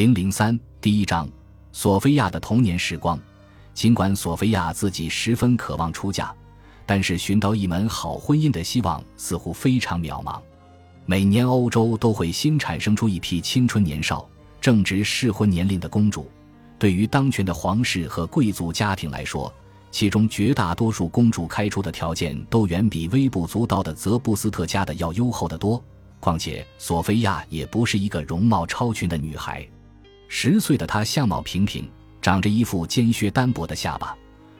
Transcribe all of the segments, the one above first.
零零三第一章：索菲亚的童年时光。尽管索菲亚自己十分渴望出嫁，但是寻到一门好婚姻的希望似乎非常渺茫。每年欧洲都会新产生出一批青春年少、正值适婚年龄的公主。对于当权的皇室和贵族家庭来说，其中绝大多数公主开出的条件都远比微不足道的泽布斯特家的要优厚得多。况且，索菲亚也不是一个容貌超群的女孩。十岁的她相貌平平，长着一副尖削单薄的下巴。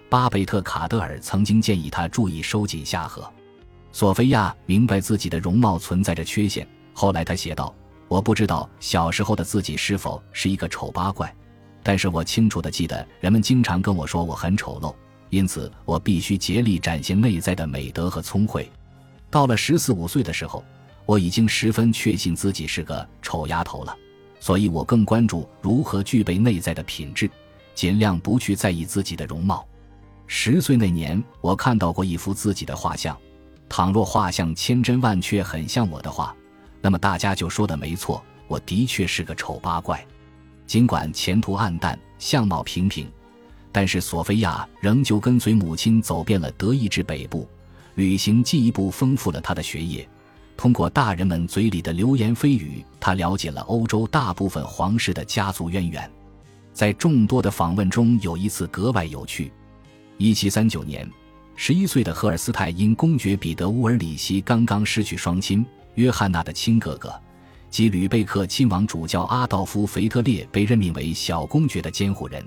巴贝特·卡德尔曾经建议她注意收紧下颌。索菲亚明白自己的容貌存在着缺陷。后来，她写道：“我不知道小时候的自己是否是一个丑八怪，但是我清楚地记得人们经常跟我说我很丑陋，因此我必须竭力展现内在的美德和聪慧。”到了十四五岁的时候，我已经十分确信自己是个丑丫头了。所以我更关注如何具备内在的品质，尽量不去在意自己的容貌。十岁那年，我看到过一幅自己的画像。倘若画像千真万确很像我的话，那么大家就说的没错，我的确是个丑八怪。尽管前途黯淡，相貌平平，但是索菲亚仍旧跟随母亲走遍了德意志北部，旅行进一步丰富了她的学业。通过大人们嘴里的流言蜚语，他了解了欧洲大部分皇室的家族渊源。在众多的访问中，有一次格外有趣。一七三九年，十一岁的赫尔斯泰因公爵彼得乌尔里希刚刚失去双亲约翰娜的亲哥哥，即吕贝克亲王主教阿道夫·腓特烈被任命为小公爵的监护人。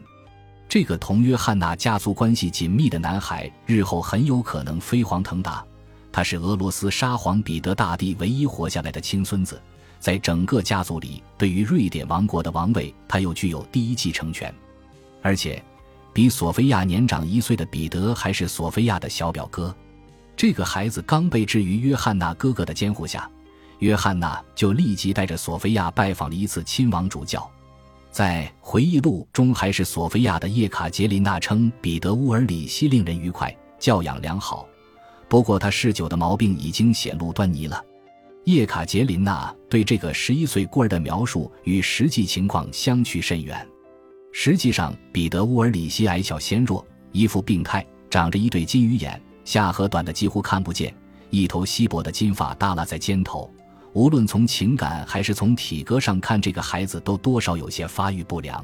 这个同约翰娜家族关系紧密的男孩，日后很有可能飞黄腾达。他是俄罗斯沙皇彼得大帝唯一活下来的亲孙子，在整个家族里，对于瑞典王国的王位，他又具有第一继承权。而且，比索菲亚年长一岁的彼得还是索菲亚的小表哥。这个孩子刚被置于约翰娜哥哥的监护下，约翰娜就立即带着索菲亚拜访了一次亲王主教。在回忆录中，还是索菲亚的叶卡捷琳娜称彼得乌尔里希令人愉快，教养良好。不过，他嗜酒的毛病已经显露端倪了。叶卡捷琳娜对这个十一岁孤儿的描述与实际情况相去甚远。实际上，彼得乌尔里希矮小纤弱，一副病态，长着一对金鱼眼，下颌短的几乎看不见，一头稀薄的金发耷拉在肩头。无论从情感还是从体格上看，这个孩子都多少有些发育不良。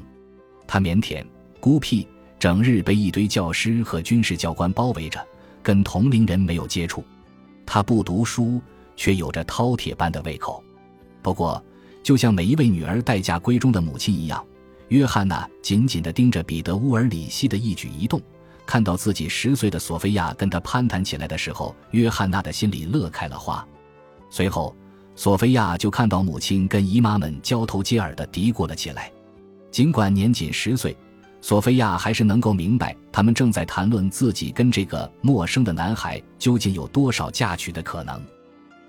他腼腆、孤僻，整日被一堆教师和军事教官包围着。跟同龄人没有接触，他不读书，却有着饕餮般的胃口。不过，就像每一位女儿待嫁闺中的母亲一样，约翰娜紧紧地盯着彼得乌尔里希的一举一动。看到自己十岁的索菲亚跟他攀谈起来的时候，约翰娜的心里乐开了花。随后，索菲亚就看到母亲跟姨妈们交头接耳地嘀咕了起来。尽管年仅十岁。索菲亚还是能够明白，他们正在谈论自己跟这个陌生的男孩究竟有多少嫁娶的可能。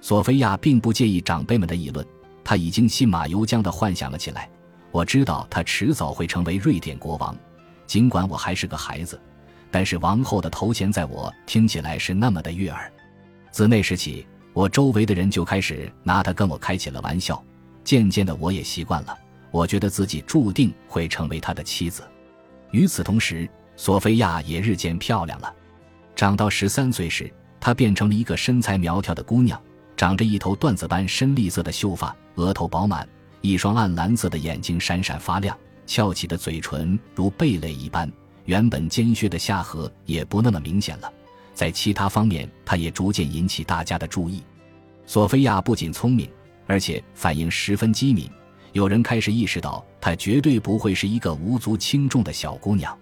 索菲亚并不介意长辈们的议论，他已经信马由缰地幻想了起来。我知道他迟早会成为瑞典国王，尽管我还是个孩子，但是王后的头衔在我听起来是那么的悦耳。自那时起，我周围的人就开始拿他跟我开起了玩笑。渐渐的，我也习惯了。我觉得自己注定会成为他的妻子。与此同时，索菲亚也日渐漂亮了。长到十三岁时，她变成了一个身材苗条的姑娘，长着一头缎子般深绿色的秀发，额头饱满，一双暗蓝色的眼睛闪闪发亮，翘起的嘴唇如贝类一般，原本尖削的下颌也不那么明显了。在其他方面，她也逐渐引起大家的注意。索菲亚不仅聪明，而且反应十分机敏。有人开始意识到，她绝对不会是一个无足轻重的小姑娘。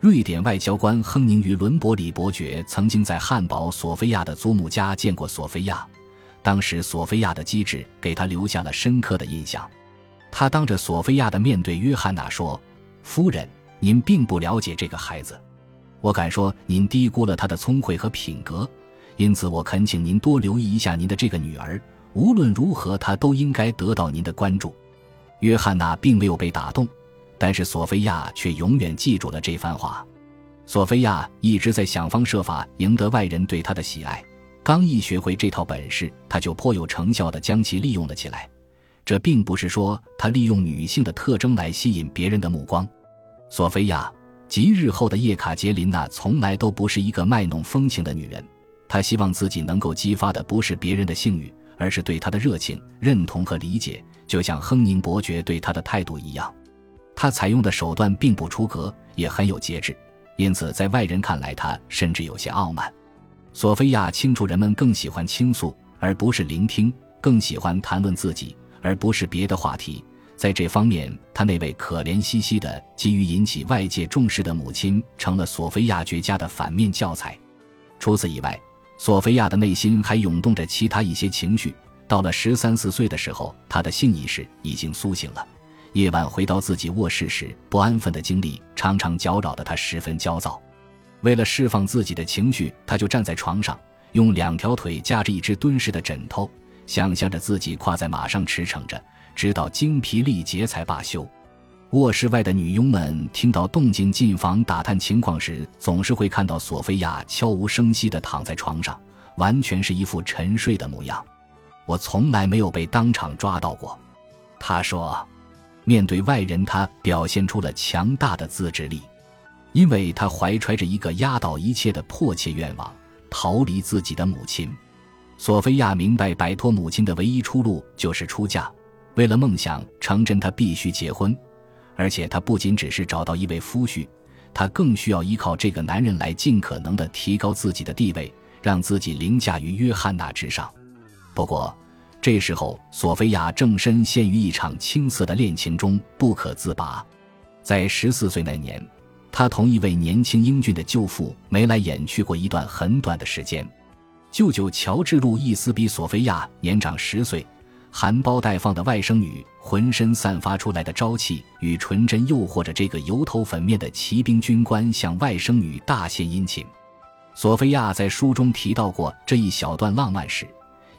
瑞典外交官亨宁于伦伯里伯爵曾经在汉堡索菲亚的祖母家见过索菲亚，当时索菲亚的机智给他留下了深刻的印象。他当着索菲亚的面对约翰娜说：“夫人，您并不了解这个孩子，我敢说您低估了他的聪慧和品格，因此我恳请您多留意一下您的这个女儿。无论如何，她都应该得到您的关注。”约翰娜并没有被打动，但是索菲亚却永远记住了这番话。索菲亚一直在想方设法赢得外人对她的喜爱。刚一学会这套本事，她就颇有成效地将其利用了起来。这并不是说她利用女性的特征来吸引别人的目光。索菲亚及日后的叶卡捷琳娜从来都不是一个卖弄风情的女人，她希望自己能够激发的不是别人的性欲，而是对他的热情、认同和理解，就像亨宁伯爵对他的态度一样。他采用的手段并不出格，也很有节制，因此在外人看来，他甚至有些傲慢。索菲亚清楚人们更喜欢倾诉而不是聆听，更喜欢谈论自己。而不是别的话题，在这方面，他那位可怜兮兮的、急于引起外界重视的母亲，成了索菲亚绝佳的反面教材。除此以外，索菲亚的内心还涌动着其他一些情绪。到了十三四岁的时候，她的性意识已经苏醒了。夜晚回到自己卧室时，不安分的经历常常搅扰得她十分焦躁。为了释放自己的情绪，她就站在床上，用两条腿架着一只蹲式的枕头。想象着自己跨在马上驰骋着，直到精疲力竭才罢休。卧室外的女佣们听到动静进房打探情况时，总是会看到索菲亚悄无声息地躺在床上，完全是一副沉睡的模样。我从来没有被当场抓到过，他说。面对外人，他表现出了强大的自制力，因为他怀揣着一个压倒一切的迫切愿望——逃离自己的母亲。索菲亚明白，摆脱母亲的唯一出路就是出嫁。为了梦想成真，她必须结婚，而且她不仅只是找到一位夫婿，她更需要依靠这个男人来尽可能的提高自己的地位，让自己凌驾于约翰娜之上。不过，这时候索菲亚正深陷于一场青涩的恋情中不可自拔。在十四岁那年，她同一位年轻英俊的舅父眉来眼去过一段很短的时间。舅舅乔治·路易斯比索菲亚年长十岁，含苞待放的外甥女浑身散发出来的朝气与纯真，诱惑着这个油头粉面的骑兵军官向外甥女大献殷勤。索菲亚在书中提到过这一小段浪漫史，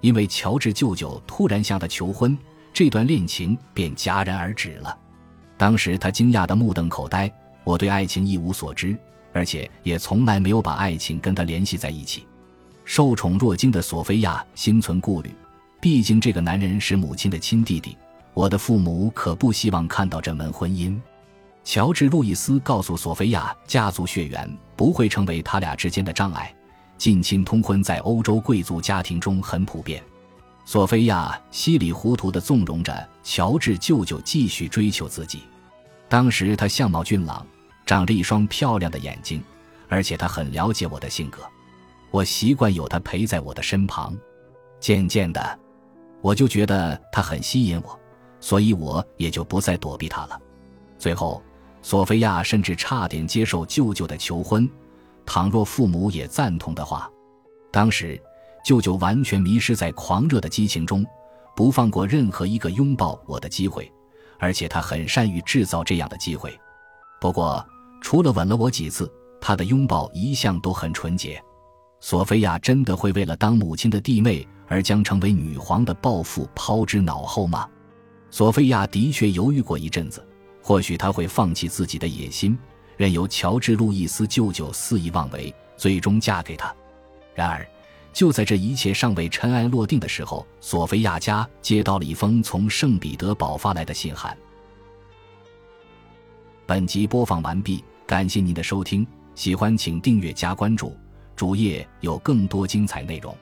因为乔治舅舅突然向她求婚，这段恋情便戛然而止了。当时他惊讶的目瞪口呆。我对爱情一无所知，而且也从来没有把爱情跟他联系在一起。受宠若惊的索菲亚心存顾虑，毕竟这个男人是母亲的亲弟弟，我的父母可不希望看到这门婚姻。乔治·路易斯告诉索菲亚，家族血缘不会成为他俩之间的障碍，近亲通婚在欧洲贵族家庭中很普遍。索菲亚稀里糊涂地纵容着乔治舅舅继续追求自己。当时他相貌俊朗，长着一双漂亮的眼睛，而且他很了解我的性格。我习惯有他陪在我的身旁，渐渐的，我就觉得他很吸引我，所以我也就不再躲避他了。最后，索菲亚甚至差点接受舅舅的求婚，倘若父母也赞同的话。当时，舅舅完全迷失在狂热的激情中，不放过任何一个拥抱我的机会，而且他很善于制造这样的机会。不过，除了吻了我几次，他的拥抱一向都很纯洁。索菲亚真的会为了当母亲的弟妹而将成为女皇的抱负抛之脑后吗？索菲亚的确犹豫过一阵子，或许她会放弃自己的野心，任由乔治·路易斯舅舅肆意妄为，最终嫁给他。然而，就在这一切尚未尘埃落定的时候，索菲亚家接到了一封从圣彼得堡发来的信函。本集播放完毕，感谢您的收听，喜欢请订阅加关注。主页有更多精彩内容。